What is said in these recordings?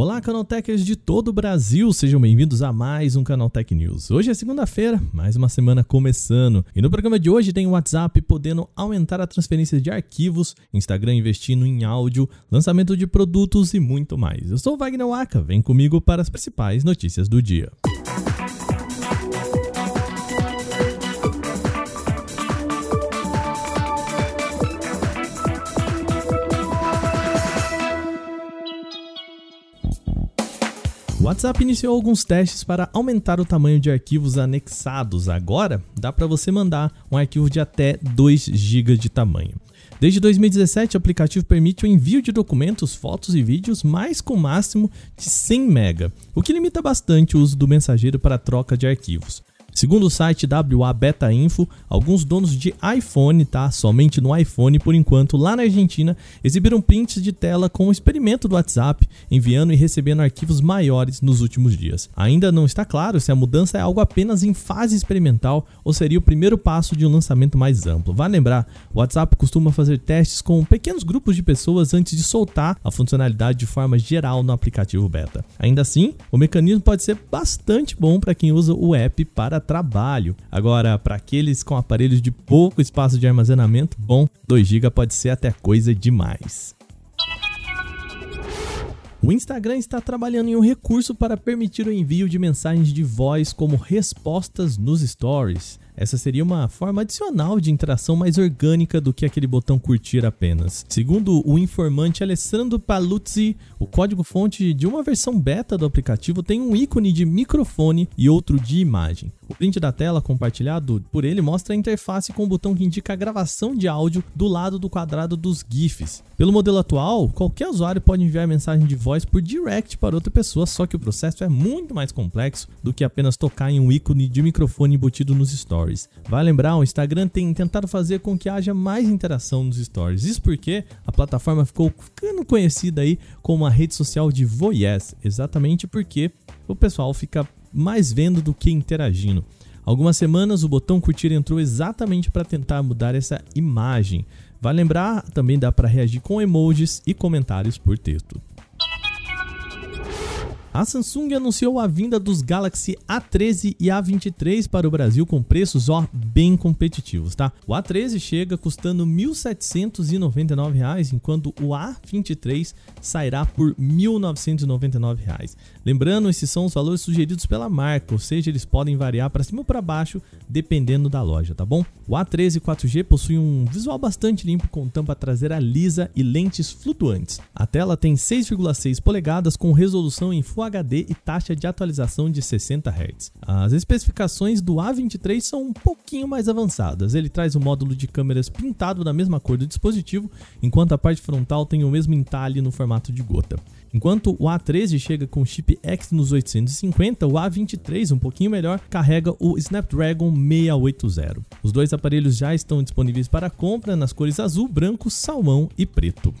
Olá, Canaltechers de todo o Brasil, sejam bem-vindos a mais um Canaltech News. Hoje é segunda-feira, mais uma semana começando. E no programa de hoje tem o WhatsApp podendo aumentar a transferência de arquivos, Instagram investindo em áudio, lançamento de produtos e muito mais. Eu sou o Wagner Waka, vem comigo para as principais notícias do dia. O WhatsApp iniciou alguns testes para aumentar o tamanho de arquivos anexados. Agora, dá para você mandar um arquivo de até 2 GB de tamanho. Desde 2017, o aplicativo permite o envio de documentos, fotos e vídeos, mais com máximo de 100 MB, o que limita bastante o uso do mensageiro para troca de arquivos. Segundo o site WA Beta Info, alguns donos de iPhone, tá? Somente no iPhone por enquanto, lá na Argentina, exibiram prints de tela com o experimento do WhatsApp, enviando e recebendo arquivos maiores nos últimos dias. Ainda não está claro se a mudança é algo apenas em fase experimental ou seria o primeiro passo de um lançamento mais amplo. Vale lembrar, o WhatsApp costuma fazer testes com pequenos grupos de pessoas antes de soltar a funcionalidade de forma geral no aplicativo beta. Ainda assim, o mecanismo pode ser bastante bom para quem usa o app para trabalho. Agora, para aqueles com aparelhos de pouco espaço de armazenamento, bom, 2 GB pode ser até coisa demais. O Instagram está trabalhando em um recurso para permitir o envio de mensagens de voz como respostas nos stories. Essa seria uma forma adicional de interação mais orgânica do que aquele botão curtir apenas. Segundo o informante Alessandro Paluzzi, o código-fonte de uma versão beta do aplicativo tem um ícone de microfone e outro de imagem. O print da tela compartilhado por ele mostra a interface com o botão que indica a gravação de áudio do lado do quadrado dos GIFs. Pelo modelo atual, qualquer usuário pode enviar mensagem de voz por direct para outra pessoa, só que o processo é muito mais complexo do que apenas tocar em um ícone de microfone embutido nos stories stories. Vai lembrar, o Instagram tem tentado fazer com que haja mais interação nos stories. Isso porque a plataforma ficou ficando conhecida aí como a rede social de voyeurs, exatamente porque o pessoal fica mais vendo do que interagindo. Algumas semanas o botão curtir entrou exatamente para tentar mudar essa imagem. Vai lembrar, também dá para reagir com emojis e comentários por texto. A Samsung anunciou a vinda dos Galaxy A13 e A23 para o Brasil com preços ó, bem competitivos, tá? O A13 chega custando R$ 1.799, enquanto o A23 sairá por R$ 1.999. Lembrando, esses são os valores sugeridos pela marca, ou seja, eles podem variar para cima ou para baixo dependendo da loja, tá bom? O A13 4G possui um visual bastante limpo com tampa traseira lisa e lentes flutuantes. A tela tem 6,6 polegadas com resolução em Full Full HD e taxa de atualização de 60 Hz. As especificações do A23 são um pouquinho mais avançadas. Ele traz o módulo de câmeras pintado da mesma cor do dispositivo, enquanto a parte frontal tem o mesmo entalhe no formato de gota. Enquanto o A13 chega com chip Exynos 850, o A23, um pouquinho melhor, carrega o Snapdragon 680. Os dois aparelhos já estão disponíveis para compra nas cores azul, branco, salmão e preto.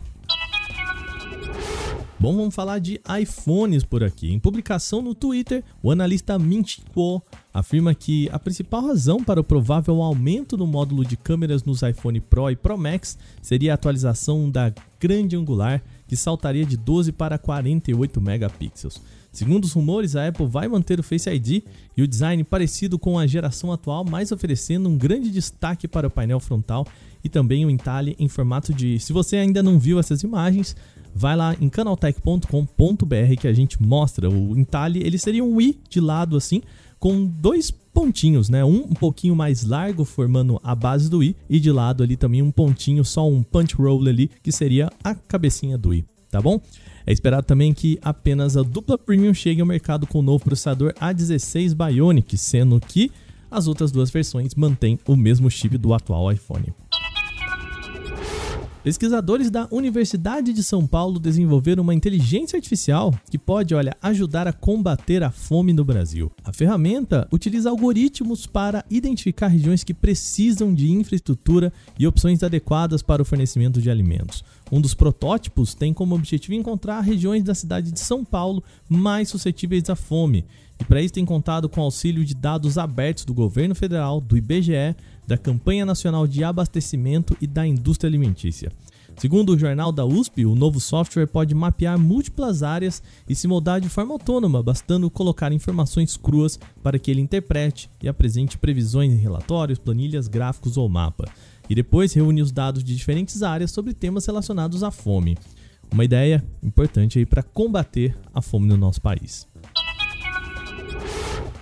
Bom, vamos falar de iPhones por aqui. Em publicação no Twitter, o analista Mint Kuo afirma que a principal razão para o provável aumento no módulo de câmeras nos iPhone Pro e Pro Max seria a atualização da grande angular, que saltaria de 12 para 48 megapixels. Segundo os rumores, a Apple vai manter o Face ID e o design parecido com a geração atual, mas oferecendo um grande destaque para o painel frontal e também o entalhe em formato de. Se você ainda não viu essas imagens, vai lá em canaltech.com.br que a gente mostra o entalhe. Ele seria um i de lado assim, com dois pontinhos, né? Um um pouquinho mais largo formando a base do i e de lado ali também um pontinho, só um punch roll ali, que seria a cabecinha do i, tá bom? É esperado também que apenas a dupla premium chegue ao mercado com o novo processador A16 Bionic, sendo que as outras duas versões mantêm o mesmo chip do atual iPhone. Pesquisadores da Universidade de São Paulo desenvolveram uma inteligência artificial que pode, olha, ajudar a combater a fome no Brasil. A ferramenta utiliza algoritmos para identificar regiões que precisam de infraestrutura e opções adequadas para o fornecimento de alimentos. Um dos protótipos tem como objetivo encontrar regiões da cidade de São Paulo mais suscetíveis à fome. E para isso tem contado com auxílio de dados abertos do governo federal, do IBGE, da Campanha Nacional de Abastecimento e da Indústria Alimentícia. Segundo o jornal da USP, o novo software pode mapear múltiplas áreas e se moldar de forma autônoma, bastando colocar informações cruas para que ele interprete e apresente previsões em relatórios, planilhas, gráficos ou mapa. E depois reúne os dados de diferentes áreas sobre temas relacionados à fome. Uma ideia importante aí para combater a fome no nosso país.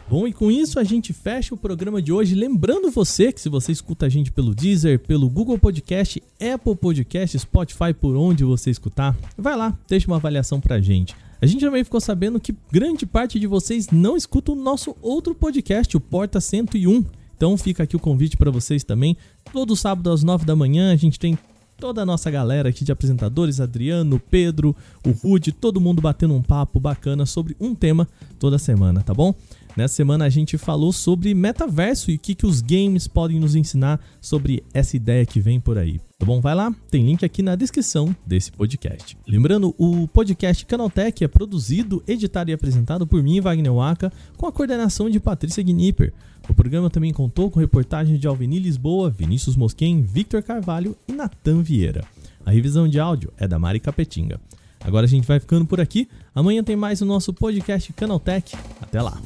Bom, e com isso a gente fecha o programa de hoje. Lembrando você que se você escuta a gente pelo Deezer, pelo Google Podcast, Apple Podcast, Spotify, por onde você escutar, vai lá, deixa uma avaliação pra gente. A gente também ficou sabendo que grande parte de vocês não escuta o nosso outro podcast, o Porta 101. Então fica aqui o convite para vocês também. Todo sábado às 9 da manhã a gente tem toda a nossa galera aqui de apresentadores, Adriano, Pedro, o Rude, todo mundo batendo um papo bacana sobre um tema toda semana, tá bom? Nessa semana a gente falou sobre metaverso e o que, que os games podem nos ensinar sobre essa ideia que vem por aí. Tá bom? Vai lá, tem link aqui na descrição desse podcast. Lembrando, o podcast Canaltech é produzido, editado e apresentado por mim, Wagner Waka, com a coordenação de Patrícia Gnipper. O programa também contou com reportagens de Alveni Lisboa, Vinícius Mosquen, Victor Carvalho e Natan Vieira. A revisão de áudio é da Mari Capetinga. Agora a gente vai ficando por aqui. Amanhã tem mais o nosso podcast Canaltech. Até lá!